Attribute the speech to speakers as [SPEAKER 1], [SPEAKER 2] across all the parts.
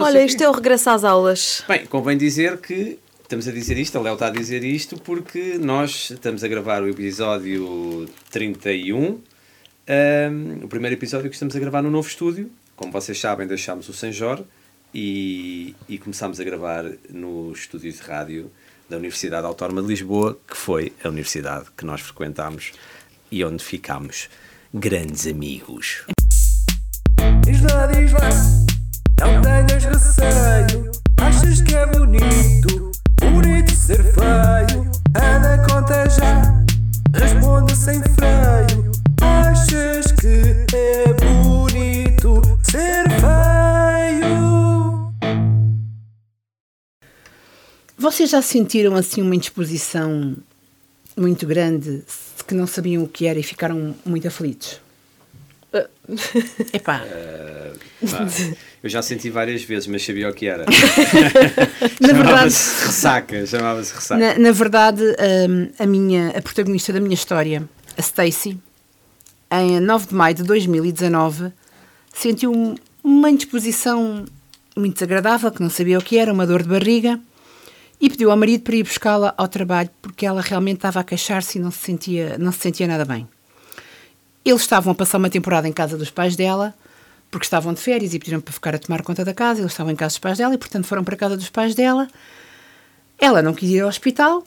[SPEAKER 1] Olha, isto é o regresso às aulas.
[SPEAKER 2] Bem, convém dizer que estamos a dizer isto, a Léo está a dizer isto, porque nós estamos a gravar o episódio 31, um, o primeiro episódio que estamos a gravar no novo estúdio. Como vocês sabem, deixámos o Senjor e, e começámos a gravar no estúdio de rádio da Universidade Autónoma de Lisboa, que foi a universidade que nós frequentámos e onde ficámos grandes amigos.
[SPEAKER 3] Diz lá, diz lá, não tenhas receio. Achas que é bonito, bonito ser feio? Anda, conta já, responde sem freio. Achas que é bonito ser feio?
[SPEAKER 4] Vocês já sentiram assim uma indisposição muito grande que não sabiam o que era e ficaram muito aflitos? Epá,
[SPEAKER 2] Pá, eu já senti várias vezes, mas sabia o que era.
[SPEAKER 4] na verdade,
[SPEAKER 2] chamava-se ressaca, chamava-se ressaca.
[SPEAKER 4] na, na verdade hum, a, minha, a protagonista da minha história, a Stacy, em 9 de maio de 2019, sentiu um- uma indisposição muito desagradável, que não sabia o que era, uma dor de barriga, e pediu ao marido para ir buscá-la ao trabalho, porque ela realmente estava a queixar-se e não se, sentia, não se sentia nada bem. Eles estavam a passar uma temporada em casa dos pais dela, porque estavam de férias e pediram para ficar a tomar conta da casa. Eles estavam em casa dos pais dela e, portanto, foram para a casa dos pais dela. Ela não quis ir ao hospital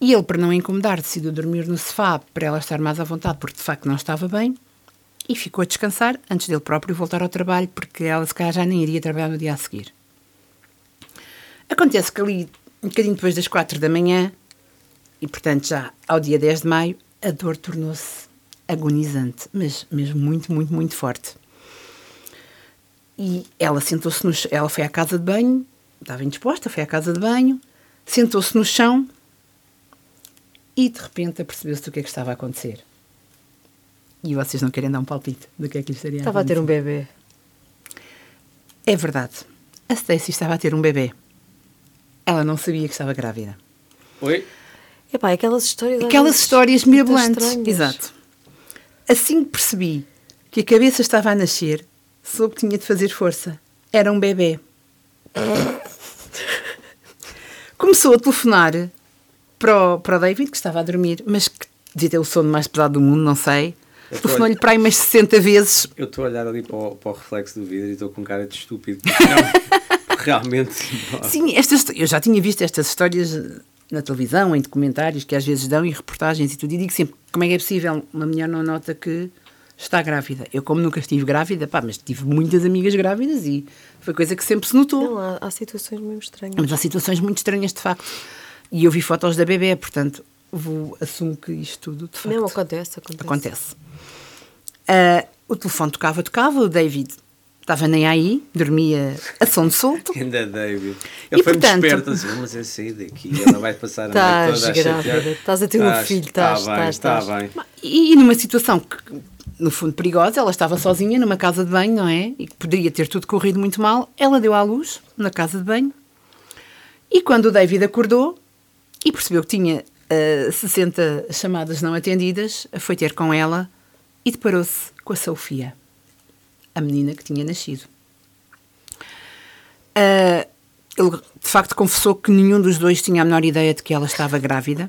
[SPEAKER 4] e ele, para não incomodar, decidiu dormir no sofá para ela estar mais à vontade, porque de facto não estava bem. E ficou a descansar antes dele próprio voltar ao trabalho, porque ela, se calhar, já nem iria trabalhar no dia a seguir. Acontece que ali, um bocadinho depois das quatro da manhã, e portanto já ao dia 10 de maio, a dor tornou-se agonizante, mas mesmo muito, muito, muito forte. E ela sentou-se no ela foi à casa de banho, estava indisposta, foi à casa de banho, sentou-se no chão e de repente apercebeu-se do que é que estava a acontecer. E vocês não querem dar um palpite do que é que lhe estaria
[SPEAKER 1] Estava a ter um
[SPEAKER 4] acontecer.
[SPEAKER 1] bebê.
[SPEAKER 4] É verdade. A Stacy estava a ter um bebê. Ela não sabia que estava grávida.
[SPEAKER 2] Oi?
[SPEAKER 1] Epá, aquelas histórias.
[SPEAKER 4] Aquelas histórias mirabolantes. Exato. Assim que percebi que a cabeça estava a nascer, soube que tinha de fazer força. Era um bebê. Começou a telefonar para o, para o David, que estava a dormir, mas que devia ter o sono mais pesado do mundo, não sei. Telefonou-lhe para aí umas 60 vezes.
[SPEAKER 2] Eu estou a olhar ali para o, para o reflexo do vidro e estou com cara de estúpido. não- realmente.
[SPEAKER 4] Sim, estas, eu já tinha visto estas histórias na televisão, em documentários que às vezes dão e reportagens e tudo, e digo sempre como é que é possível uma mulher não nota que está grávida. Eu, como nunca estive grávida, pá, mas tive muitas amigas grávidas e foi coisa que sempre se notou.
[SPEAKER 1] Não, há, há situações mesmo estranhas.
[SPEAKER 4] Mas há situações muito estranhas, de facto. E eu vi fotos da bebê, portanto, vou, assumo que isto tudo, de facto,
[SPEAKER 1] Não, acontece, acontece.
[SPEAKER 4] acontece. Ah, o telefone tocava, tocava, o David estava nem aí, dormia a som de solto.
[SPEAKER 2] Ainda David. Ele foi-me desperto assim, mas eu saí daqui, ela vai passar a noite
[SPEAKER 1] Estás
[SPEAKER 2] toda a chatear.
[SPEAKER 1] estás a ter um filho, estás,
[SPEAKER 2] Está bem,
[SPEAKER 1] estás,
[SPEAKER 2] está
[SPEAKER 1] estás.
[SPEAKER 2] bem.
[SPEAKER 4] E, e numa situação que, no fundo, perigosa, ela estava sozinha numa casa de banho, não é? E que poderia ter tudo corrido muito mal. Ela deu à luz na casa de banho. E quando o David acordou e percebeu que tinha ah, 60 chamadas não atendidas, foi ter com ela e deparou-se com a Sofia, a menina que tinha nascido. Ah, ele, de facto, confessou que nenhum dos dois tinha a menor ideia de que ela estava grávida,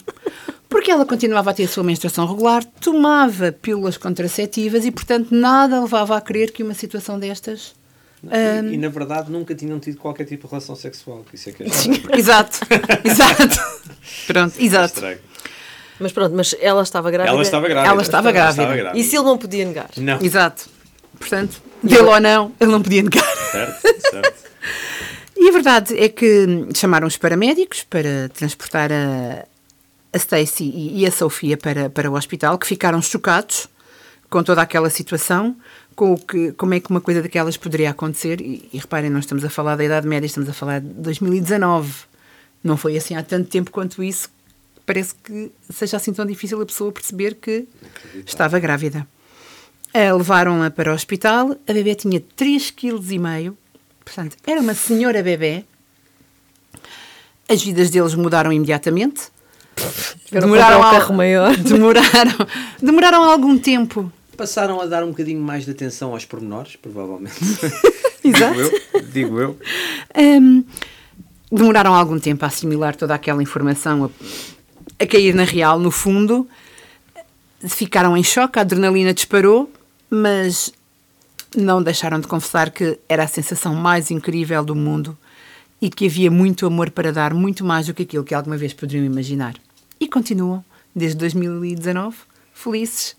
[SPEAKER 4] porque ela continuava a ter a sua menstruação regular, tomava pílulas contraceptivas e, portanto, nada levava a crer que uma situação destas. ah,
[SPEAKER 2] E, e, na verdade nunca tinham tido qualquer tipo de relação sexual. Isso é que é estranho.
[SPEAKER 4] exato, exato. Pronto,
[SPEAKER 2] É
[SPEAKER 4] exato.
[SPEAKER 1] Mas pronto, mas ela estava grávida.
[SPEAKER 2] Ela estava grávida.
[SPEAKER 4] Ela estava grávida.
[SPEAKER 1] E se ele não podia negar?
[SPEAKER 2] Não.
[SPEAKER 4] Exato. Portanto, dele ou não, ele não podia negar.
[SPEAKER 2] Certo, certo.
[SPEAKER 4] E a verdade é que chamaram os paramédicos para transportar a, a Stacy e, a Sofia para, para o hospital, que ficaram chocados com toda aquela situação, com o que, como é que uma coisa daquelas poderia acontecer. E, e reparem, não estamos a falar da Idade Média, estamos a falar de 2019. Não foi assim há tanto tempo quanto isso. Parece que seja assim tão difícil a pessoa perceber que estava grávida. Levaram-na para o hospital, a bebê tinha 3,5 kg, portanto, era uma senhora bebê. As vidas deles mudaram imediatamente.
[SPEAKER 1] Comprar um carro maior.
[SPEAKER 4] Demoraram, demoraram algum tempo.
[SPEAKER 2] Passaram a dar um bocadinho mais de atenção aos pormenores, provavelmente.
[SPEAKER 4] Exato.
[SPEAKER 2] Digo eu. Digo eu.
[SPEAKER 4] Hum, demoraram algum tempo a assimilar toda aquela informação, a, a cair na real, no fundo. Ficaram em choque, a adrenalina disparou, mas não deixaram de confessar que era a sensação mais incrível do mundo e que havia muito amor para dar, muito mais do que aquilo que alguma vez poderiam imaginar. E continuam, desde 2019, felizes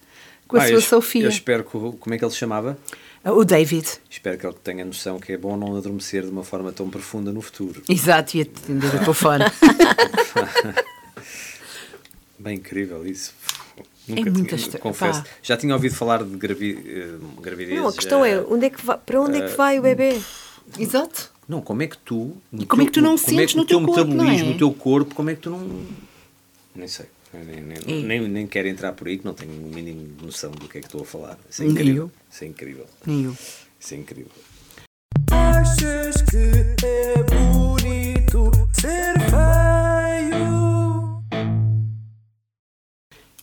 [SPEAKER 4] com a
[SPEAKER 2] Ah,
[SPEAKER 4] sua
[SPEAKER 2] eu,
[SPEAKER 4] Sofia.
[SPEAKER 2] Eu espero que. Como é que ele se chamava?
[SPEAKER 4] O David.
[SPEAKER 2] Espero que ele tenha noção que é bom não adormecer de uma forma tão profunda no futuro.
[SPEAKER 4] Exato, e atender o telefone.
[SPEAKER 2] Bem incrível isso.
[SPEAKER 4] É muito
[SPEAKER 2] tinha-
[SPEAKER 4] estra-
[SPEAKER 2] confesso.
[SPEAKER 4] pá.
[SPEAKER 2] Já tinha ouvido falar de gravi, eh, gravidez.
[SPEAKER 1] Não, a questão
[SPEAKER 2] eh,
[SPEAKER 1] é, onde é que vai, para onde é que vai o bebê?
[SPEAKER 4] Exato.
[SPEAKER 2] Não, como é que tu.
[SPEAKER 4] E como é que tu não
[SPEAKER 2] como é
[SPEAKER 4] sentes
[SPEAKER 2] que
[SPEAKER 4] no
[SPEAKER 2] o teu
[SPEAKER 4] teu corpo, não é?
[SPEAKER 2] metabolismo, o teu corpo, como é que tu não. Nem sei. Nem, nem,
[SPEAKER 4] É.
[SPEAKER 2] nem, nem quero entrar por aí que não tenho a mínima noção do que é que estou a falar. Isso é
[SPEAKER 4] Nem
[SPEAKER 2] incrível. Isso é incrível.
[SPEAKER 4] Nem eu.
[SPEAKER 2] Isso é incrível.
[SPEAKER 3] Achas que é bonito ser feio?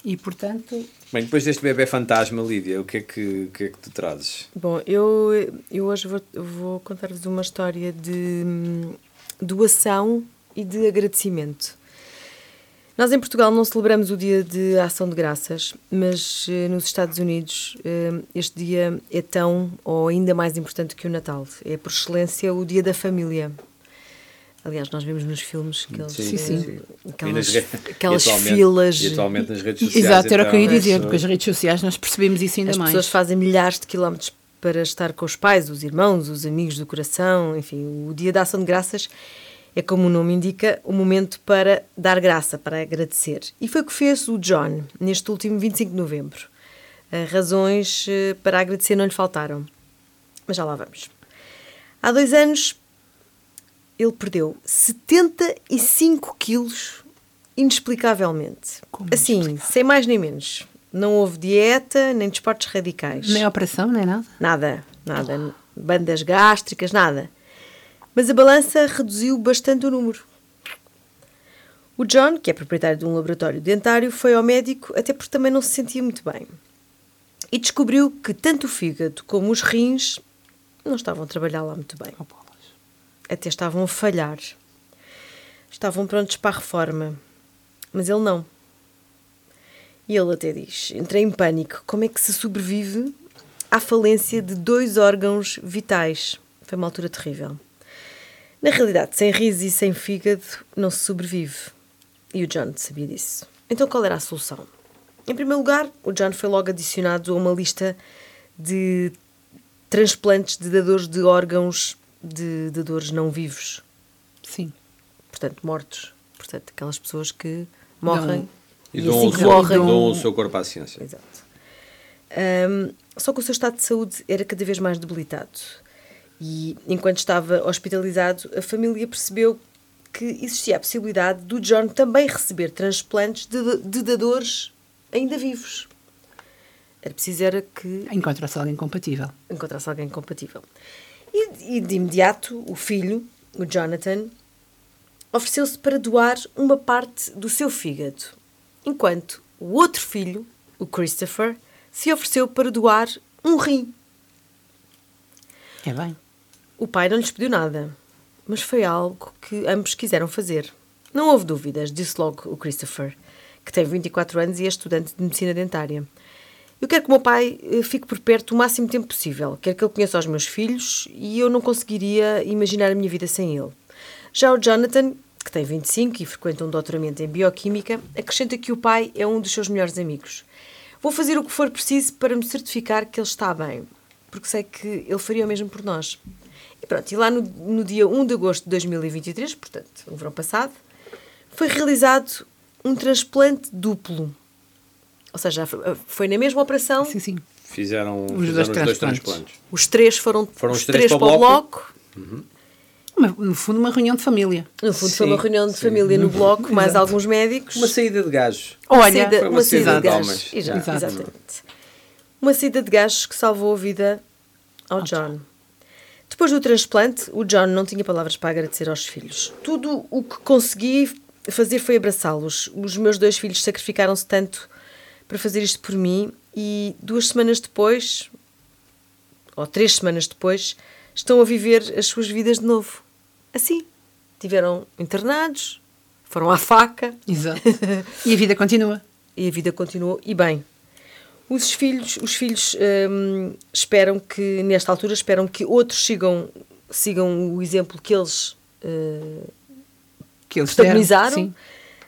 [SPEAKER 4] E portanto,
[SPEAKER 2] Bem, depois deste bebê fantasma, Lídia, o que é que, o que, é que tu trazes?
[SPEAKER 1] Bom, eu, eu hoje vou, vou contar-vos uma história de hum, doação e de agradecimento. Nós em Portugal não celebramos o dia de ação de graças, mas eh, nos Estados Unidos eh, este dia é tão ou ainda mais importante que o Natal. É por excelência o dia da família. Aliás, nós vemos nos filmes aqueles,
[SPEAKER 2] Sim,
[SPEAKER 4] sim.
[SPEAKER 1] eh,
[SPEAKER 2] E
[SPEAKER 1] aquelas,
[SPEAKER 2] re-
[SPEAKER 1] aquelas
[SPEAKER 2] e atualmente-
[SPEAKER 1] filas.
[SPEAKER 2] E atualmente nas redes sociais.
[SPEAKER 4] exato, era o que eu ia
[SPEAKER 2] então,
[SPEAKER 4] dizer, com as redes sociais nós percebemos isso ainda
[SPEAKER 1] As
[SPEAKER 4] mais.
[SPEAKER 1] pessoas fazem milhares de quilómetros para estar com os pais, os irmãos, os amigos do coração, enfim, o dia da ação de graças é como o nome indica, o momento para dar graça, para agradecer. E foi o que fez o John neste último 25 de novembro. Eh, Razões eh, para agradecer não lhe faltaram. Mas já lá vamos. Há dois anos ele perdeu 75 quilos inexplicavelmente.
[SPEAKER 4] Como
[SPEAKER 1] assim, sem mais nem menos. Não houve dieta, nem desportos radicais.
[SPEAKER 4] Nem operação, nem nada.
[SPEAKER 1] Nada, nada. Bandas gástricas, nada. Mas a balança reduziu bastante o número. O John, que é proprietário de um laboratório dentário, foi ao médico até porque também não se sentia muito bem. E descobriu que tanto o fígado como os rins não estavam a trabalhar lá muito bem. Até estavam a falhar. Estavam prontos para a reforma. Mas ele não. E ele até diz: entrei em pânico. Como é que se sobrevive à falência de dois órgãos vitais? Foi uma altura terrível. Na realidade, sem riso e sem fígado, não se sobrevive. E o John sabia disso. Então, qual era a solução? Em primeiro lugar, o John foi logo adicionado a uma lista de transplantes de dadores de órgãos de dadores não vivos,
[SPEAKER 4] Sim.
[SPEAKER 1] portanto, mortos. Portanto, aquelas pessoas que morrem
[SPEAKER 2] E
[SPEAKER 1] e,
[SPEAKER 2] dão,
[SPEAKER 1] assim
[SPEAKER 2] o
[SPEAKER 1] que
[SPEAKER 2] seu,
[SPEAKER 1] morrem.
[SPEAKER 2] dão o seu corpo à ciência.
[SPEAKER 1] Exato. Ahm, só que o seu estado de saúde era cada vez mais debilitado. E enquanto estava hospitalizado, a família percebeu que existia a possibilidade do John também receber transplantes de, de dadores ainda vivos. Era preciso era que
[SPEAKER 4] Encontra-se alguém compatível.
[SPEAKER 1] encontrasse alguém compatível. E, e de imediato, o filho, o Jonathan, ofereceu-se para doar uma parte do seu fígado, enquanto o outro filho, o Christopher, se ofereceu para doar um rim.
[SPEAKER 4] É bem.
[SPEAKER 1] O pai não lhes pediu nada, mas foi algo que ambos quiseram fazer. Não houve dúvidas, disse logo o Christopher, que tem 24 anos e é estudante de medicina dentária. Eu quero que o meu pai eh, fique por perto o máximo tempo possível. Quero que ele conheça os meus filhos e eu não conseguiria imaginar a minha vida sem ele. Já o Jonathan, que tem 25 e frequenta um doutoramento em bioquímica, acrescenta que o pai é um dos seus melhores amigos. Vou fazer o que for preciso para me certificar que ele está bem, porque sei que ele faria o mesmo por nós. E pronto, e lá no, no dia 1 de agosto de 2023, portanto, no verão passado, foi realizado um transplante duplo. Ou seja, foi na mesma operação,
[SPEAKER 4] Sim, sim.
[SPEAKER 2] Fizeram,
[SPEAKER 4] dois
[SPEAKER 2] fizeram os dois
[SPEAKER 4] transplantes.
[SPEAKER 1] os três foram,
[SPEAKER 2] Foram os
[SPEAKER 1] os
[SPEAKER 2] três
[SPEAKER 1] três
[SPEAKER 2] para o
[SPEAKER 1] para o
[SPEAKER 2] bloco.
[SPEAKER 4] Uma- no fundo, uma reunião de família.
[SPEAKER 1] No fundo,
[SPEAKER 2] Sim,
[SPEAKER 1] foi uma reunião de
[SPEAKER 2] sim.
[SPEAKER 1] família no bloco, mais
[SPEAKER 4] Exato.
[SPEAKER 1] alguns médicos.
[SPEAKER 2] Uma saída de gajos.
[SPEAKER 4] Olha,
[SPEAKER 1] saída, uma,
[SPEAKER 2] uma
[SPEAKER 1] saída
[SPEAKER 2] saída
[SPEAKER 1] de gajos. Exato,
[SPEAKER 4] Exato.
[SPEAKER 1] Exatamente. Uma saída de gajos que salvou a vida ao John. Depois do transplante, o John não tinha palavras para agradecer aos filhos. Tudo o que consegui fazer foi abraçá-los. Os meus dois filhos sacrificaram-se tanto para fazer isto por mim e duas semanas depois, ou três semanas depois, estão a viver as suas vidas de novo. Assim. Tiveram internados, foram à faca
[SPEAKER 4] Exato. E a vida continua.
[SPEAKER 1] e a vida continuou. E bem, os filhos, os filhos hum, esperam que, nesta altura, esperam que outros sigam, sigam o exemplo que eles eh,
[SPEAKER 4] Que eles deram, sim.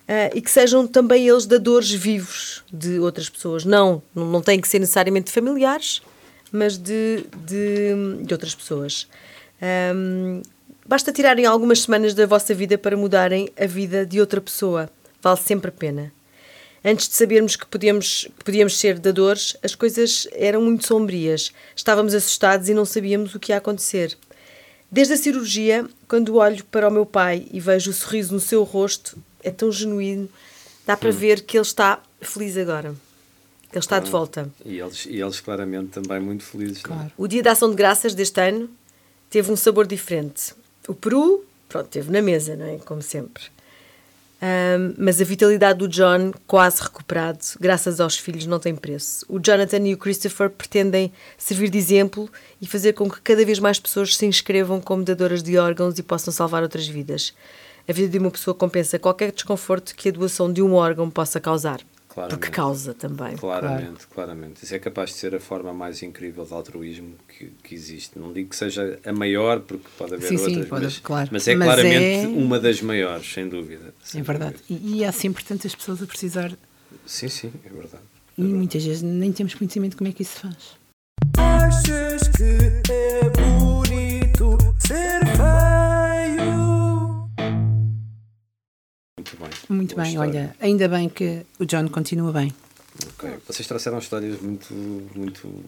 [SPEAKER 1] Eh, e que sejam também eles dadores vivos de outras pessoas. Não, não, têm que ser necessariamente familiares, mas de, de, de outras pessoas. Ahm, basta tirarem algumas semanas da vossa vida para mudarem a vida de outra pessoa. Vale sempre a pena. Antes de sabermos que podíamos, que podíamos ser dadores, as coisas eram muito sombrias. Estávamos assustados e não sabíamos o que ia acontecer. Desde a cirurgia, quando olho para o meu pai e vejo o sorriso no seu rosto, é tão genuíno, dá para ver que ele está feliz agora. Ele está de volta.
[SPEAKER 2] E eles, e eles claramente também muito felizes. é?
[SPEAKER 4] Claro.
[SPEAKER 1] O Dia da Ação de Graças deste ano teve um sabor diferente. O Peru, pronto, teve na mesa, não é? Como sempre. Ahm, mas a vitalidade do John, quase recuperado, graças aos filhos, não tem preço. O Jonathan e o Christopher pretendem servir de exemplo e fazer com que cada vez mais pessoas se inscrevam como dadoras de órgãos e possam salvar outras vidas. A vida de uma pessoa compensa qualquer desconforto que a doação de um órgão possa causar.
[SPEAKER 2] Claramente.
[SPEAKER 1] Porque causa também.
[SPEAKER 2] Claramente, claramente. Isso é capaz de ser a forma mais incrível de altruísmo que, que existe. Não digo que seja a maior, porque pode haver
[SPEAKER 4] Sim, sim,
[SPEAKER 2] outras,
[SPEAKER 4] pode-
[SPEAKER 2] mas,
[SPEAKER 4] claro.
[SPEAKER 2] mas é
[SPEAKER 4] Mas
[SPEAKER 2] claramente
[SPEAKER 4] é-
[SPEAKER 2] uma das maiores, sem dúvida. sem
[SPEAKER 4] É verdade.
[SPEAKER 2] dúvida.
[SPEAKER 4] E, e há sempre tantas pessoas a precisar.
[SPEAKER 2] Sim, sim, é verdade.
[SPEAKER 4] E muitas vezes nem temos conhecimento de como é que isso se faz.
[SPEAKER 3] Achas que é
[SPEAKER 2] Muito bem.
[SPEAKER 4] Muito
[SPEAKER 2] Boa
[SPEAKER 4] bem,
[SPEAKER 2] história.
[SPEAKER 4] olha, ainda bem que o John continua bem.
[SPEAKER 2] Ok. Vocês trouxeram histórias muito, muito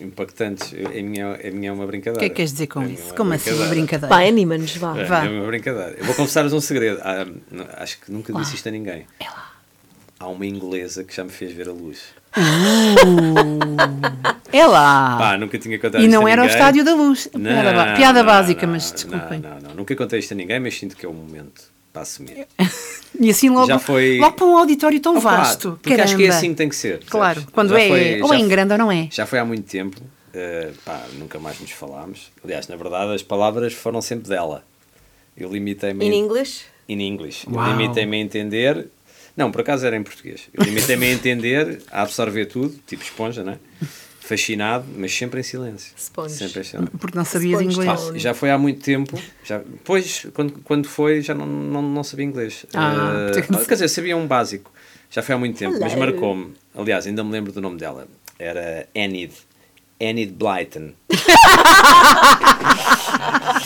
[SPEAKER 2] impactantes. A minha, a minha é uma
[SPEAKER 4] O
[SPEAKER 2] brincadeira.
[SPEAKER 4] que é que queres dizer com
[SPEAKER 2] é
[SPEAKER 4] isso? Como assim, uma brincadeira?
[SPEAKER 1] Vai, anima-nos, vá.
[SPEAKER 2] É,
[SPEAKER 4] Vá.
[SPEAKER 2] é uma brincadeira. Eu vou confessar-vos um segredo. Ah, não, acho que nunca disse isto a ninguém.
[SPEAKER 4] É lá.
[SPEAKER 2] Há uma inglesa que já me fez ver a luz.
[SPEAKER 4] É lá!
[SPEAKER 2] Pá, nunca tinha contado
[SPEAKER 4] e
[SPEAKER 2] isto
[SPEAKER 4] não
[SPEAKER 2] a
[SPEAKER 4] era o. Estádio da Luz.
[SPEAKER 2] Não,
[SPEAKER 4] piada piada
[SPEAKER 2] não,
[SPEAKER 4] básica,
[SPEAKER 2] não,
[SPEAKER 4] mas desculpem.
[SPEAKER 2] Não, não, não. Nunca contei isto a ninguém, mas sinto que é o momento para assumir.
[SPEAKER 4] E assim logo,
[SPEAKER 2] Já foi-
[SPEAKER 4] logo para um auditório tão
[SPEAKER 2] Opa,
[SPEAKER 4] vasto.
[SPEAKER 2] porque acho que é
[SPEAKER 4] caramba.
[SPEAKER 2] assim que tem que ser.
[SPEAKER 4] Claro,
[SPEAKER 2] percebes?
[SPEAKER 4] quando
[SPEAKER 2] Já
[SPEAKER 4] é,
[SPEAKER 2] foi-
[SPEAKER 4] ou é em grande ou não é.
[SPEAKER 2] Já foi há muito tempo. eh, pá, nunca mais nos falámos. Aliás, na verdade, as palavras foram sempre dela. Eu limitei-me
[SPEAKER 1] In
[SPEAKER 2] em-
[SPEAKER 1] English?
[SPEAKER 2] in English.
[SPEAKER 4] Uau.
[SPEAKER 2] limitei-me a entender. Não, por acaso era em português. Eu limitei-me a entender, a absorver tudo, tipo esponja, né? Fascinado, mas sempre em silêncio.
[SPEAKER 1] Sponge.
[SPEAKER 2] Sempre em silêncio.
[SPEAKER 4] Porque não sabias
[SPEAKER 1] Sponge
[SPEAKER 4] inglês.
[SPEAKER 2] Pá, já foi há muito tempo. Já, depois, quando, quando foi, já não, não, não sabia inglês.
[SPEAKER 4] Ah, tem-
[SPEAKER 2] quer dizer, sabia um básico. Já foi há muito tempo, mas
[SPEAKER 1] Hello.
[SPEAKER 2] marcou-me. Aliás, ainda me lembro do nome dela. Era Enid. Enid Blyton.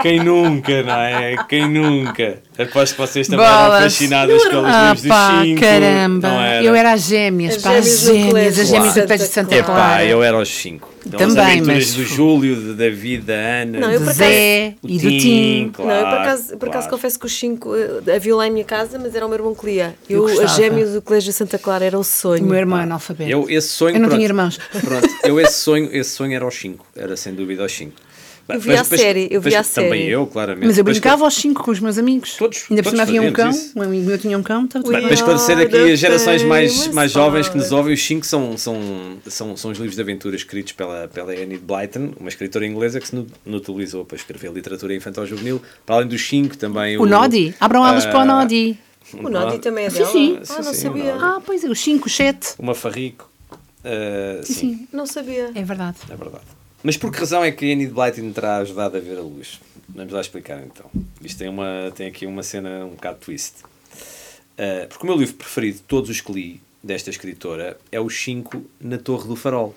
[SPEAKER 2] Quem nunca, não é? Quem nunca? Aposto que vocês também eram
[SPEAKER 4] Bolas.
[SPEAKER 2] fascinadas com os
[SPEAKER 4] Ah,
[SPEAKER 2] livros dos
[SPEAKER 4] pá,
[SPEAKER 2] cinco.
[SPEAKER 4] caramba.
[SPEAKER 2] não era?
[SPEAKER 4] Eu era as gêmeas,
[SPEAKER 1] As
[SPEAKER 4] pá, as
[SPEAKER 1] gêmeas
[SPEAKER 4] as gêmeas do colégio de Santa
[SPEAKER 1] Clara.
[SPEAKER 2] Epá, eu era aos cinco. Então, as
[SPEAKER 4] Também,
[SPEAKER 2] aventuras
[SPEAKER 4] mas-
[SPEAKER 2] do Júlio, de David, da Ana.
[SPEAKER 1] Não, eu
[SPEAKER 4] Do Zé
[SPEAKER 2] o
[SPEAKER 4] e do Tim.
[SPEAKER 2] claro,
[SPEAKER 1] não, eu por acaso, por acaso
[SPEAKER 2] claro.
[SPEAKER 1] confesso que os cinco eh, havia lá em minha casa, mas era o meu irmão que lia. Eu,
[SPEAKER 4] gostava.
[SPEAKER 1] as gêmeas do Colégio Santa Clara era o
[SPEAKER 4] O
[SPEAKER 1] sonho.
[SPEAKER 4] meu irmão é analfabeto.
[SPEAKER 2] Eu, esse sonho,
[SPEAKER 4] Eu não
[SPEAKER 2] pronto,
[SPEAKER 4] tinha irmãos.
[SPEAKER 2] Pronto, eu esse sonho, esse sonho era aos 5, era sem dúvida aos 5.
[SPEAKER 1] Eu via a série, eu via a
[SPEAKER 2] Também
[SPEAKER 1] série.
[SPEAKER 2] eu, claramente.
[SPEAKER 4] Mas eu
[SPEAKER 2] Depois
[SPEAKER 4] brincava aos cinco com os meus amigos.
[SPEAKER 2] Todos-
[SPEAKER 4] Ainda por cima havia um cão.
[SPEAKER 2] isso.
[SPEAKER 4] Um amigo meu tinha um cão. Estava
[SPEAKER 2] bem. para esclarecer aqui as gerações mais, mais jovens que nos ouvem, os 5 são, são, são, são os livros de aventura escritos pela, pela Enid Blyton, uma escritora inglesa que se notualizou para escrever literatura infantil juvenil. Para além dos 5, também
[SPEAKER 4] O Nodi. Abram elas para o
[SPEAKER 2] ah,
[SPEAKER 4] Nodi.
[SPEAKER 1] O Nodi também é
[SPEAKER 4] Sim,
[SPEAKER 1] dela?
[SPEAKER 4] sim.
[SPEAKER 1] Ah, não sabia.
[SPEAKER 2] o.
[SPEAKER 4] Ah, pois é, os cinco, os sete.
[SPEAKER 2] Uma Farrico. ah, sim,
[SPEAKER 4] Sim,
[SPEAKER 1] Não sabia.
[SPEAKER 4] é verdade.
[SPEAKER 2] é verdade. Mas por que razão é que a Enid Blyton terá ajudado a ver a luz? Vamos lá explicar então. Isto tem, uma, tem aqui uma cena um bocado twist. Ah, porque o meu livro preferido de todos os que li desta escritora é Os 5 na Torre do Farol.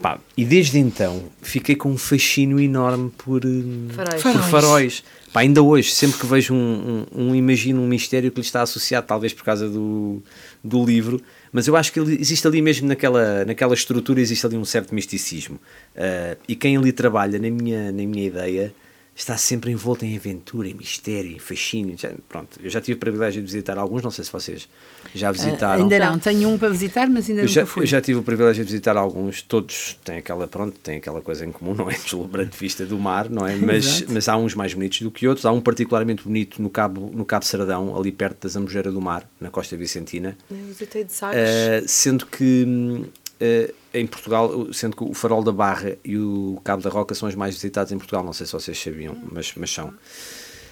[SPEAKER 2] Pá, e desde então fiquei com um fascínio enorme por, eh,
[SPEAKER 1] Faróis.
[SPEAKER 2] por
[SPEAKER 4] Faróis.
[SPEAKER 2] faróis. Pá, ainda hoje, sempre que vejo um, um, um imagino um mistério que lhe está associado, talvez por causa do, do livro, mas eu acho que existe ali mesmo naquela, naquela estrutura, existe ali um certo misticismo. Ah, e quem ali trabalha, na minha, na minha ideia, está sempre envolto em aventura, em mistério, em fascínio. Já- pronto, eu já tive o privilégio de visitar alguns, não sei se vocês já visitaram.
[SPEAKER 4] Ainda não. Tenho um para visitar, mas ainda
[SPEAKER 2] Eu já,
[SPEAKER 4] nunca fui.
[SPEAKER 2] eu já tive o privilégio de visitar alguns, todos têm aquela, pronto, têm aquela coisa em comum, não é? Deslumbrante vista do mar, não é? Mas, mas há uns mais bonitos do que outros. Há um particularmente bonito no Cabo, no Cabo Sardão, ali perto da Zambujeira do Mar, na Costa Vicentina.
[SPEAKER 1] Eu visitei de Sagres.
[SPEAKER 2] Uh, sendo que uh, em Portugal, sendo que o Farol da Barra e o Cabo da Roca são os mais visitados em Portugal. Não sei se vocês sabiam, mas, mas são.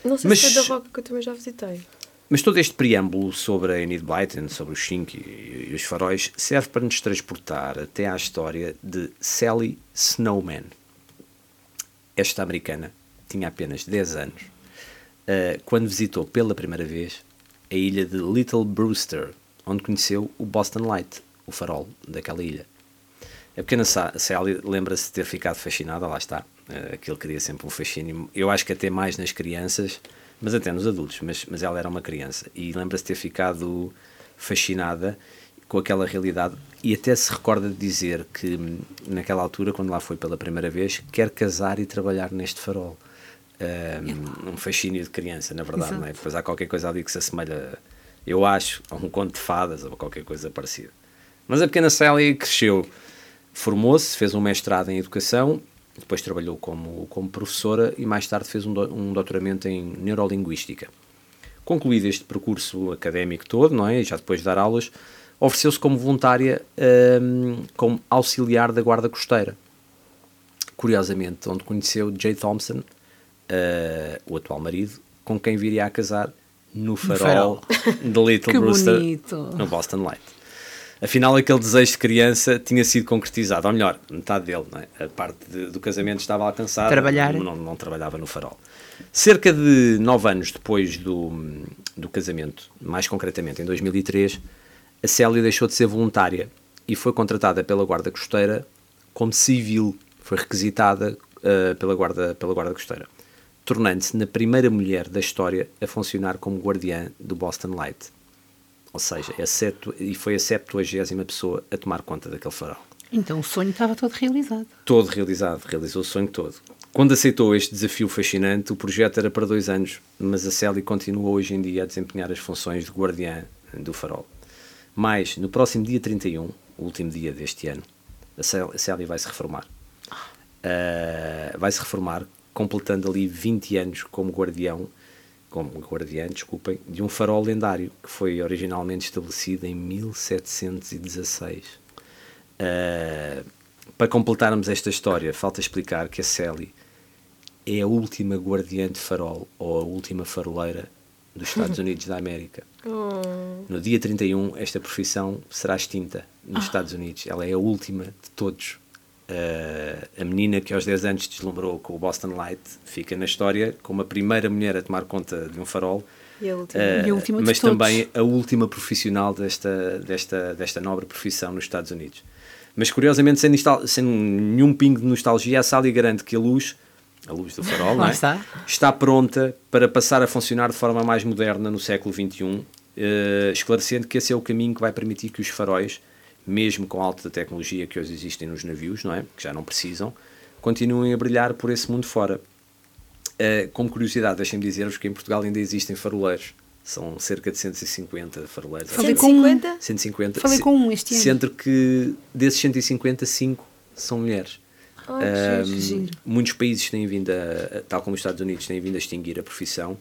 [SPEAKER 1] Não sei
[SPEAKER 2] Mas-
[SPEAKER 1] se é da Roca que eu também já visitei.
[SPEAKER 2] Mas todo este preâmbulo sobre a Enid Blyton, sobre os Cinco e, e os faróis, serve para nos transportar até à história de Sally Snowman. Esta americana tinha apenas 10 anos uh, quando visitou pela primeira vez a ilha de Little Brewster, onde conheceu o Boston Light, o farol daquela ilha. A pequena Sa- Sally lembra-se de ter ficado fascinada, lá está. Uh, aquilo queria sempre um fascínio. Eu acho que até mais nas crianças, mas até nos adultos. Mas, mas ela era uma criança e lembra-se de ter ficado fascinada com aquela realidade e até se recorda de dizer que hum, naquela altura, quando lá foi pela primeira vez, quer casar e trabalhar neste farol. Um, um fascínio de criança, na verdade, não é? Depois há qualquer coisa ali que se assemelha, eu acho, a um conto de fadas ou qualquer coisa parecida. Mas a pequena Sally cresceu, formou-se, fez um mestrado em educação, depois trabalhou como, como professora e mais tarde fez um, do- um doutoramento em neurolinguística. Concluído este percurso académico todo, não é? E já depois de dar aulas, ofereceu-se como voluntária hum, como auxiliar da guarda costeira. Curiosamente, onde conheceu Jay Thompson, eh, o atual marido, com quem viria a casar no farol, de Little Brewster, no Boston Light. Afinal, aquele desejo de criança tinha sido concretizado, ou melhor, metade dele, é? a parte de- do casamento estava alcançada,
[SPEAKER 4] Trabalhar.
[SPEAKER 2] Não, não trabalhava no farol. Cerca de nove anos depois do, do casamento, mais concretamente em 2003, a Célia deixou de ser voluntária e foi contratada pela Guarda Costeira como civil, foi requisitada eh, pela, guarda, pela Guarda Costeira, tornando-se na primeira mulher da história a funcionar como guardiã do Boston Light. Ou seja, é a setu- e foi a 70 pessoa a tomar conta daquele farol.
[SPEAKER 4] Então o sonho estava todo realizado.
[SPEAKER 2] Todo realizado, realizou o sonho todo. Quando aceitou este desafio fascinante, o projeto era para dois anos, mas a Sally continua hoje em dia a desempenhar as funções de guardiã do farol. Mas, no próximo dia 31, o último dia deste ano, a Sally- a Sally vai se reformar. Ah, vai se reformar, completando ali 20 anos como guardião, como guardiã, desculpem, de um farol lendário que foi originalmente estabelecido em 1716. Uh, para completarmos esta história, falta explicar que a Sally é a última guardiã de farol ou a última faroleira dos Estados Unidos da América. No dia 31, esta profissão será extinta nos Estados Unidos. Ela é a última de todos. Uh, a menina que aos 10 anos deslumbrou com o Boston Light fica na história como a primeira mulher a tomar conta de um farol
[SPEAKER 1] E a última.
[SPEAKER 2] Uh,
[SPEAKER 4] E a última de
[SPEAKER 2] mas
[SPEAKER 4] todos.
[SPEAKER 2] também a última profissional desta, desta, desta nobre profissão nos Estados Unidos. Mas curiosamente, sem, sem nenhum pingo de nostalgia, a Sally garante que a luz, a luz do farol, é?
[SPEAKER 4] está.
[SPEAKER 2] está pronta para passar a funcionar de forma mais moderna no século XXI, eh, esclarecendo que esse é o caminho que vai permitir que os faróis, mesmo com a alta tecnologia que hoje existem nos navios, não é? que já não precisam, continuem a brilhar por esse mundo fora. Eh, como curiosidade, deixem-me dizer-vos que em Portugal ainda existem faroleiros. São cerca de 150 faroleiros.
[SPEAKER 4] Falei com
[SPEAKER 2] eu.
[SPEAKER 4] um.
[SPEAKER 1] 150?
[SPEAKER 2] 150.
[SPEAKER 4] Falei com um este ano.
[SPEAKER 2] Sendo que desses 150, 5 são mulheres. Ahm,
[SPEAKER 4] que giro.
[SPEAKER 2] muitos países têm vindo a, a- tal como os Estados Unidos, têm vindo a extinguir a profissão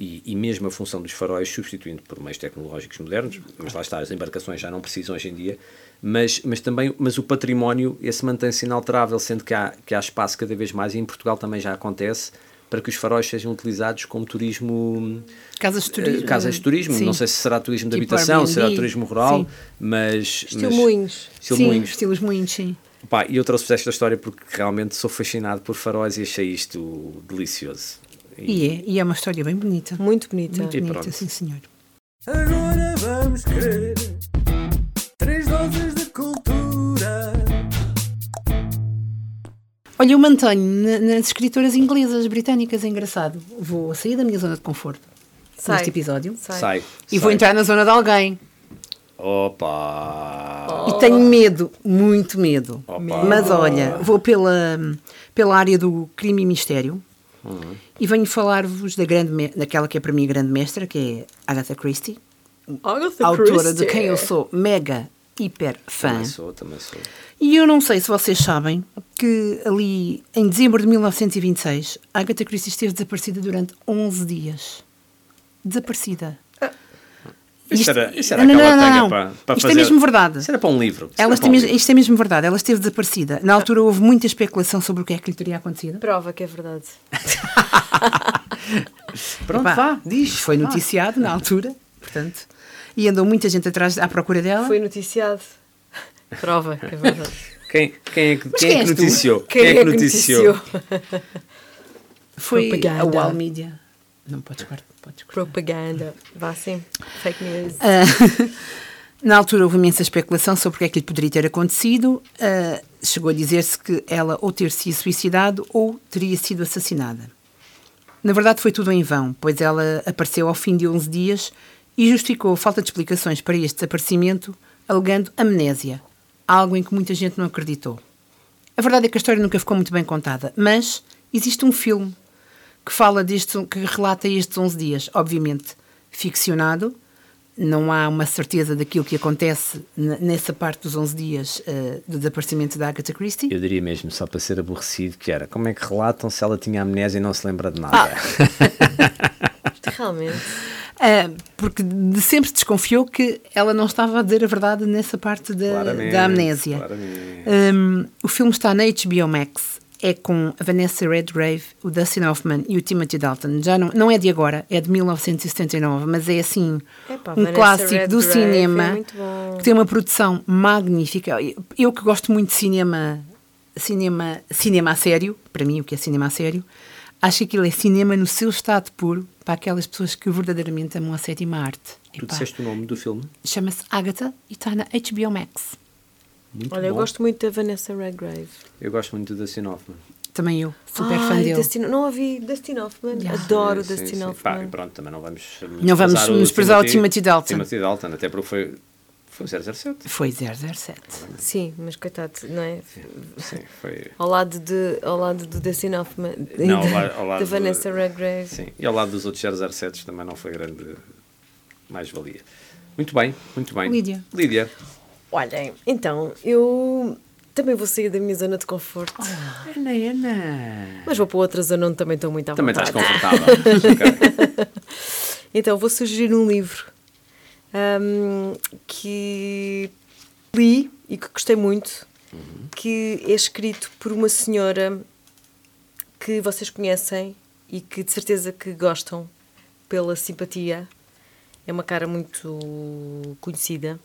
[SPEAKER 2] e, e mesmo a função dos faróis, substituindo por meios tecnológicos modernos, mas lá está, as embarcações já não precisam hoje em dia, mas, mas também mas o património esse mantém-se inalterável, sendo que há, que há espaço cada vez mais, e em Portugal também já acontece, para que os faróis sejam utilizados como turismo
[SPEAKER 4] Casas de turismo.
[SPEAKER 2] eh, casas de turismo,
[SPEAKER 4] Sim.
[SPEAKER 2] não sei se será turismo de
[SPEAKER 4] Tipo
[SPEAKER 2] habitação, se será
[SPEAKER 4] Airbnb.
[SPEAKER 2] turismo rural,
[SPEAKER 4] Sim.
[SPEAKER 2] mas...
[SPEAKER 1] Estilo
[SPEAKER 2] mas-
[SPEAKER 1] moinhos.
[SPEAKER 2] Estilo
[SPEAKER 4] sim,
[SPEAKER 2] moinhos.
[SPEAKER 4] estilos moinhos, sim.
[SPEAKER 2] Pá, e eu trouxe esta história porque realmente sou fascinado por faróis e achei isto delicioso.
[SPEAKER 4] E é, e é uma história bem bonita.
[SPEAKER 1] Muito bonita.
[SPEAKER 4] Muito
[SPEAKER 2] E
[SPEAKER 4] bonita, sim senhor.
[SPEAKER 3] Agora vamos querer três doses de cultura.
[SPEAKER 4] Olha, eu mantenho na- nas escritoras inglesas, britânicas, é engraçado. Vou sair da minha zona de conforto
[SPEAKER 1] Sai.
[SPEAKER 4] neste episódio
[SPEAKER 1] Sai.
[SPEAKER 2] Sai.
[SPEAKER 4] e vou
[SPEAKER 2] sai.
[SPEAKER 4] entrar na zona de alguém.
[SPEAKER 2] Opa!
[SPEAKER 4] E tenho medo, muito medo.
[SPEAKER 2] Opa.
[SPEAKER 4] Mas olha, vou pela, pela área do crime e mistério
[SPEAKER 2] Uhum.
[SPEAKER 4] e venho falar-vos da grande, daquela que é para mim a grande mestra, que é Agatha Christie,
[SPEAKER 1] Agatha
[SPEAKER 4] autora de
[SPEAKER 1] Christie.
[SPEAKER 4] quem eu sou mega hiper fã.
[SPEAKER 2] Também sou, também sou.
[SPEAKER 4] E eu não sei se vocês sabem que ali em dezembro de 1926 Agatha Christie esteve desaparecida durante 11 dias. Desaparecida.
[SPEAKER 2] Isto,
[SPEAKER 4] Isto-
[SPEAKER 2] era, isto era
[SPEAKER 4] não,
[SPEAKER 2] aquela
[SPEAKER 4] não, não,
[SPEAKER 2] tanga
[SPEAKER 4] não.
[SPEAKER 2] para, para
[SPEAKER 4] Isto é
[SPEAKER 2] fazer...
[SPEAKER 4] mesmo verdade.
[SPEAKER 2] Isto era para um livro. Isto
[SPEAKER 4] Ela
[SPEAKER 2] para um
[SPEAKER 4] isto é mesmo verdade, ela esteve desaparecida. Na altura houve muita especulação sobre o que é que lhe teria acontecido.
[SPEAKER 1] Prova que é verdade.
[SPEAKER 2] Pronto,
[SPEAKER 4] Epá,
[SPEAKER 2] vá, diz.
[SPEAKER 4] Foi
[SPEAKER 2] vá.
[SPEAKER 4] noticiado na altura, portanto. E andou muita gente atrás à procura dela.
[SPEAKER 1] Foi noticiado. Prova que é verdade.
[SPEAKER 2] Quem, quem é que, quem é
[SPEAKER 4] quem
[SPEAKER 2] que
[SPEAKER 4] és tu?
[SPEAKER 2] noticiou?
[SPEAKER 1] Quem é que
[SPEAKER 2] noticiou?
[SPEAKER 4] Foi
[SPEAKER 1] Propaganda.
[SPEAKER 4] a Wall Media. Não podes cortar.
[SPEAKER 1] Propaganda. Vá sim. Fake news.
[SPEAKER 4] Ah, na altura houve imensa especulação sobre o que é que lhe poderia ter acontecido. Ah, chegou a dizer-se que ela ou ter se suicidado ou teria sido assassinada. Na verdade foi tudo em vão, pois ela apareceu ao fim de 11 dias e justificou a falta de explicações para este desaparecimento, alegando amnésia, algo em que muita gente não acreditou. A verdade é que a história nunca ficou muito bem contada, mas existe um filme que fala deste, que relata estes 11 dias, obviamente ficcionado, não há uma certeza daquilo que acontece nessa parte dos 11 dias eh, do desaparecimento da Agatha Christie.
[SPEAKER 2] Eu diria mesmo, só para ser aborrecido, que era como é que relatam se ela tinha amnésia e não se lembra de nada?
[SPEAKER 1] Realmente.
[SPEAKER 4] Ah, porque de sempre se desconfiou que ela não estava a dizer a verdade nessa parte da,
[SPEAKER 2] Claramente,
[SPEAKER 4] da amnésia.
[SPEAKER 2] claramente.
[SPEAKER 4] Um, o filme está na HBO Max. É com a Vanessa Redgrave, o Dustin Hoffman e o Timothy Dalton. Já não, não é de agora, é de 1979, mas é assim
[SPEAKER 1] Epá,
[SPEAKER 4] um
[SPEAKER 1] Vanessa
[SPEAKER 4] clássico do
[SPEAKER 1] Redgrave
[SPEAKER 4] cinema
[SPEAKER 1] é
[SPEAKER 4] que tem uma produção magnífica. Eu que gosto muito de cinema, cinema, cinema a sério, para mim o que é cinema a sério, acho que aquilo é cinema no seu estado puro para aquelas pessoas que verdadeiramente amam a sétima arte.
[SPEAKER 2] Tu disseste o nome do filme?
[SPEAKER 4] Chama-se Agatha e está na HBO Max.
[SPEAKER 2] Muito
[SPEAKER 1] Olha, eu
[SPEAKER 2] bom.
[SPEAKER 1] gosto muito da Vanessa Redgrave.
[SPEAKER 2] Eu gosto muito do Dustin Hoffman.
[SPEAKER 4] Também eu, super fã
[SPEAKER 1] Ai,
[SPEAKER 4] dele.
[SPEAKER 1] Dustin, não ouvi Dustin Hoffman.
[SPEAKER 4] Yeah.
[SPEAKER 1] Adoro
[SPEAKER 2] Sim,
[SPEAKER 1] Dustin
[SPEAKER 2] sim, sim.
[SPEAKER 1] Hoffman.
[SPEAKER 2] Pá, e pronto, também não vamos
[SPEAKER 4] Não vamos
[SPEAKER 2] desprezar
[SPEAKER 4] menosprezar o Timothy Dalton.
[SPEAKER 2] Timothy Dalton, até porque foi, foi o 007.
[SPEAKER 4] Foi 007.
[SPEAKER 1] Sim, mas coitado, não é?
[SPEAKER 2] Sim, foi...
[SPEAKER 1] Ao lado, de, ao lado do Dustin Hoffman
[SPEAKER 2] Não, ao
[SPEAKER 1] da,
[SPEAKER 2] la- ao lado
[SPEAKER 1] da
[SPEAKER 2] de-
[SPEAKER 1] Vanessa Redgrave.
[SPEAKER 2] Sim, e ao lado dos outros 007 também não foi grande mais-valia. Muito bem, muito bem.
[SPEAKER 4] Lídia.
[SPEAKER 2] Lídia.
[SPEAKER 1] Olhem, então, eu também vou sair da minha zona de conforto.
[SPEAKER 2] Ana, Ana.
[SPEAKER 1] Mas vou para outra zona onde também estou muito à
[SPEAKER 2] Também estás
[SPEAKER 1] vontade.
[SPEAKER 2] confortável. Ok.
[SPEAKER 1] Então, vou sugerir um livro ahm, que li e que gostei muito, que é escrito por uma senhora que vocês conhecem e que de certeza que gostam pela simpatia. É uma cara muito conhecida,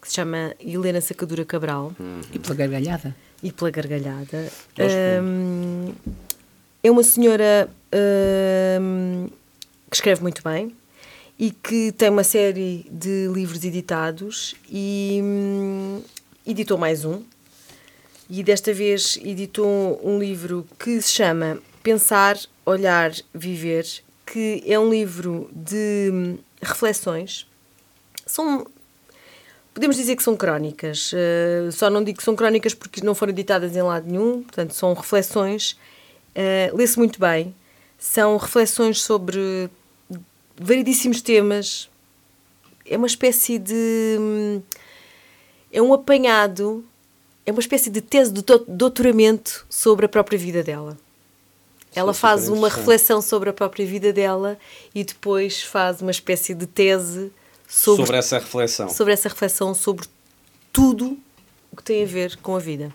[SPEAKER 1] que se chama Helena Sacadura Cabral
[SPEAKER 4] E pela gargalhada.
[SPEAKER 1] e pela gargalhada. Hum, é uma senhora hum, que escreve muito bem e que tem uma série de livros editados e hum, editou mais um. E desta vez editou um livro que se chama Pensar, Olhar, Viver, que é um livro de hum, reflexões. São Podemos dizer que são crónicas, eh, só não digo que são crónicas porque não foram editadas em lado nenhum, portanto, são reflexões. eh, Lê-se muito bem, são reflexões sobre variedíssimos temas. É uma espécie de. hum, É um apanhado, é uma espécie de tese de dou- doutoramento sobre a própria vida dela. Ela faz uma reflexão sobre a própria vida dela e depois faz uma espécie de tese sobre
[SPEAKER 2] Sobre essa reflexão.
[SPEAKER 1] sobre essa reflexão sobre tudo o que tem a ver com a vida.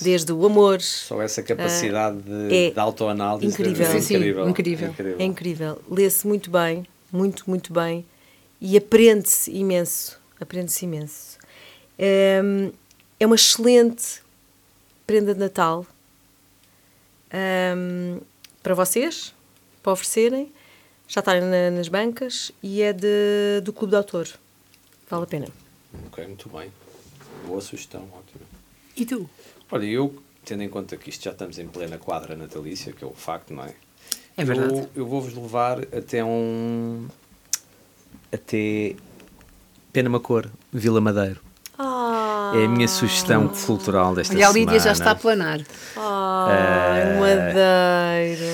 [SPEAKER 1] Desde o amor.
[SPEAKER 2] Só essa capacidade de,
[SPEAKER 1] é
[SPEAKER 2] de autoanálise.
[SPEAKER 1] incrível.
[SPEAKER 2] é
[SPEAKER 1] Sim,
[SPEAKER 4] sim, incrível.
[SPEAKER 1] É incrível. Lê-se muito bem, muito, muito bem. E aprende-se imenso. Aprende-se imenso. É, é uma excelente prenda de Natal hum, para vocês, para oferecerem. Já está na- nas bancas e é de, do Clube de Autor. Vale a pena.
[SPEAKER 2] Ok, muito bem. Boa sugestão, ótimo.
[SPEAKER 4] E tu?
[SPEAKER 2] Olha, eu, tendo em conta que isto já estamos em plena quadra natalícia, que é o facto, não é?
[SPEAKER 4] É verdade.
[SPEAKER 2] Eu, eu vou-vos levar até um. até. Penamacor, Vila Madeiro.
[SPEAKER 1] Ah,
[SPEAKER 2] É a minha sugestão cultural desta
[SPEAKER 4] Olha, a
[SPEAKER 2] semana.
[SPEAKER 4] Lídia já está a planar.
[SPEAKER 1] Ai, Madeiro.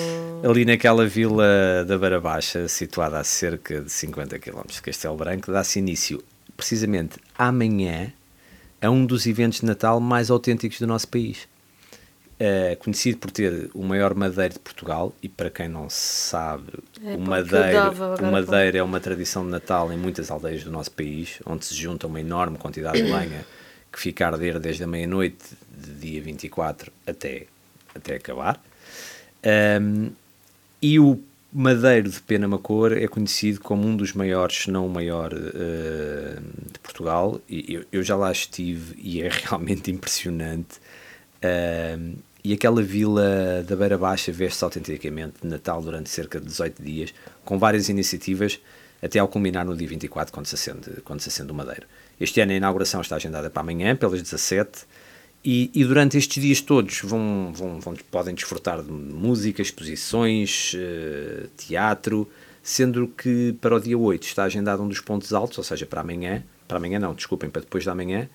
[SPEAKER 2] Ali naquela vila da Beira Baixa, situada a cerca de 50 km de Castelo Branco, dá-se início, precisamente amanhã, a um dos eventos de Natal mais autênticos do nosso país. eh, conhecido por ter o maior madeiro de Portugal e para quem não sabe,
[SPEAKER 1] É,
[SPEAKER 2] o madeiro, o madeiro é uma tradição de Natal em muitas aldeias do nosso país, onde se junta uma enorme quantidade de lenha que fica a arder desde a meia-noite de dia 24 até, até acabar. Um, e o madeiro de Penamacor é conhecido como um dos maiores, se não o maior, eh, de Portugal. Eu, eu já lá estive e é realmente impressionante. Um, e aquela vila da Beira Baixa veste-se autenticamente de Natal durante cerca de 18 dias, com várias iniciativas, até ao culminar no dia 24, quando se acende, quando se acende o madeiro. Este ano a inauguração está agendada para amanhã, pelas 17 e, e durante estes dias todos vão, vão, vão- podem desfrutar de música, exposições, eh, teatro, sendo que para o dia 8 está agendado um dos pontos altos, ou seja, para amanhã, para amanhã não, desculpem, para depois da manhã,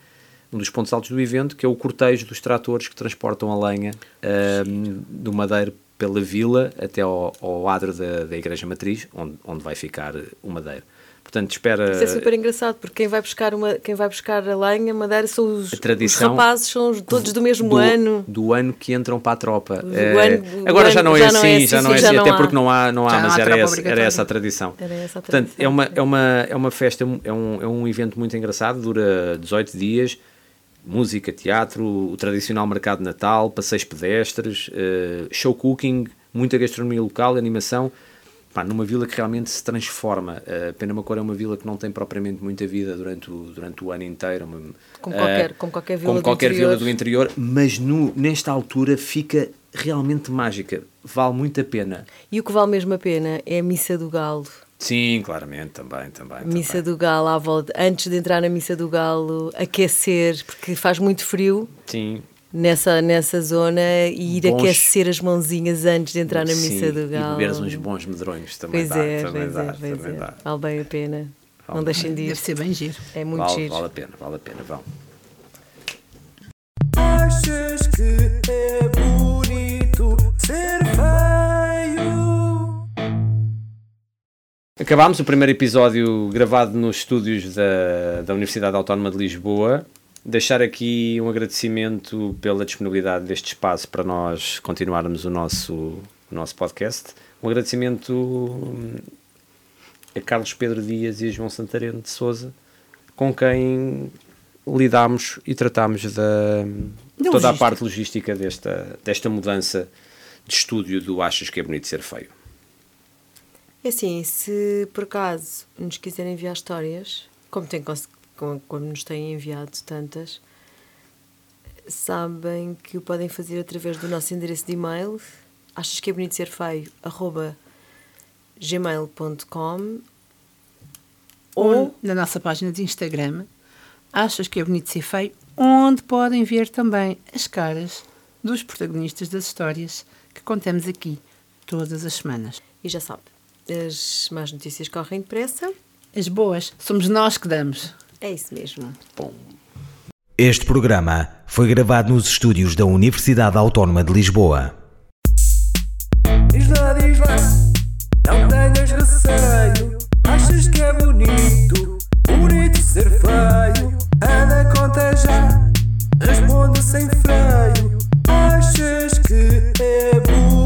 [SPEAKER 2] um dos pontos altos do evento, que é o cortejo dos tratores que transportam a lenha ehm, do Madeiro pela vila até ao, ao adro da, da Igreja Matriz, onde, onde vai ficar o Madeiro. Portanto, espera...
[SPEAKER 1] Isso é super engraçado, porque quem vai buscar, uma, quem vai buscar a lenha, a madeira, são os,
[SPEAKER 2] A tradição
[SPEAKER 1] os rapazes, são os- todos do mesmo
[SPEAKER 2] do,
[SPEAKER 1] ano.
[SPEAKER 2] do ano que entram para a tropa.
[SPEAKER 1] Do
[SPEAKER 2] Eh,
[SPEAKER 1] ano- do
[SPEAKER 2] agora já
[SPEAKER 1] ano-
[SPEAKER 2] não é
[SPEAKER 1] já não é
[SPEAKER 2] assim,
[SPEAKER 1] assim,
[SPEAKER 2] já não é
[SPEAKER 1] já
[SPEAKER 2] assim, até porque não há, não há
[SPEAKER 4] Já não
[SPEAKER 2] mas
[SPEAKER 4] há
[SPEAKER 2] era essa, era essa a tradição.
[SPEAKER 1] Era essa a
[SPEAKER 2] Portanto,
[SPEAKER 1] tradição,
[SPEAKER 2] é uma,
[SPEAKER 1] é.
[SPEAKER 2] é, uma, é uma festa, é um, é um evento muito engraçado, dura 18 dias, música, teatro, o tradicional mercado de Natal, passeios pedestres, eh, show cooking, muita gastronomia local, animação, pá, numa vila que realmente se transforma. Uh, Penamacor é uma vila que não tem propriamente muita vida durante o, durante o ano inteiro.
[SPEAKER 1] Como
[SPEAKER 2] eh,
[SPEAKER 1] qualquer- como qualquer vila
[SPEAKER 2] como
[SPEAKER 1] do
[SPEAKER 2] qualquer
[SPEAKER 1] interior.
[SPEAKER 2] vila do interior, mas no, nesta altura fica realmente mágica. Vale muito a pena.
[SPEAKER 1] E o que vale mesmo a pena é a Missa do Galo.
[SPEAKER 2] Sim, claramente, também, também.
[SPEAKER 1] Missa
[SPEAKER 2] também.
[SPEAKER 1] do Galo à volta, antes de entrar na Missa do Galo, aquecer, porque faz muito frio
[SPEAKER 2] Sim,
[SPEAKER 1] nessa, nessa zona e ir
[SPEAKER 2] Bons-
[SPEAKER 1] aquecer as mãozinhas antes de entrar na
[SPEAKER 2] sim,
[SPEAKER 1] Missa do Galo.
[SPEAKER 2] E beberes uns bons medronhos também
[SPEAKER 1] Pois
[SPEAKER 2] dá.
[SPEAKER 1] é,
[SPEAKER 2] também
[SPEAKER 1] pois
[SPEAKER 2] dá,
[SPEAKER 1] é, pois
[SPEAKER 2] também
[SPEAKER 1] é.
[SPEAKER 2] dá.
[SPEAKER 1] Vale bem a pena. Não
[SPEAKER 2] Vale
[SPEAKER 1] deixem de ir.
[SPEAKER 4] Deve ser bem giro.
[SPEAKER 1] É muito
[SPEAKER 2] Vale,
[SPEAKER 1] giro.
[SPEAKER 2] vale a pena, vale a pena, vão.
[SPEAKER 3] Achas que é bonito ser feio?
[SPEAKER 2] Acabámos o primeiro episódio gravado nos estúdios da, da Universidade Autónoma de Lisboa. Deixar aqui um agradecimento pela disponibilidade deste espaço para nós continuarmos o nosso, o nosso podcast. Um agradecimento hum, a Carlos Pedro Dias e a João Santareno de Souza, com quem lidámos e tratámos da,
[SPEAKER 4] Da
[SPEAKER 2] toda a parte logística desta, desta mudança de estúdio do Achas que é bonito ser feio.
[SPEAKER 1] É assim, se por acaso nos quiserem enviar histórias, como, tem, cons- como, nos têm enviado tantas, sabem que o podem fazer através do nosso endereço de e-mail, achas que é bonito ser feio, arroba gmail.com
[SPEAKER 4] Ou na nossa página de Instagram, achas que é bonito ser feio, onde podem ver também as caras dos protagonistas das histórias que contamos aqui todas as semanas.
[SPEAKER 1] e já sabe, as más notícias correm depressa,
[SPEAKER 4] As boas, somos nós que damos.
[SPEAKER 1] É isso mesmo.
[SPEAKER 2] Bom.
[SPEAKER 5] Este programa foi gravado nos estúdios da Universidade Autónoma de Lisboa.
[SPEAKER 3] Diz lá, diz lá, não tenhas receio. Achas que é bonito, bonito ser feio? Anda, conta já, responde sem freio. Achas que é bonito?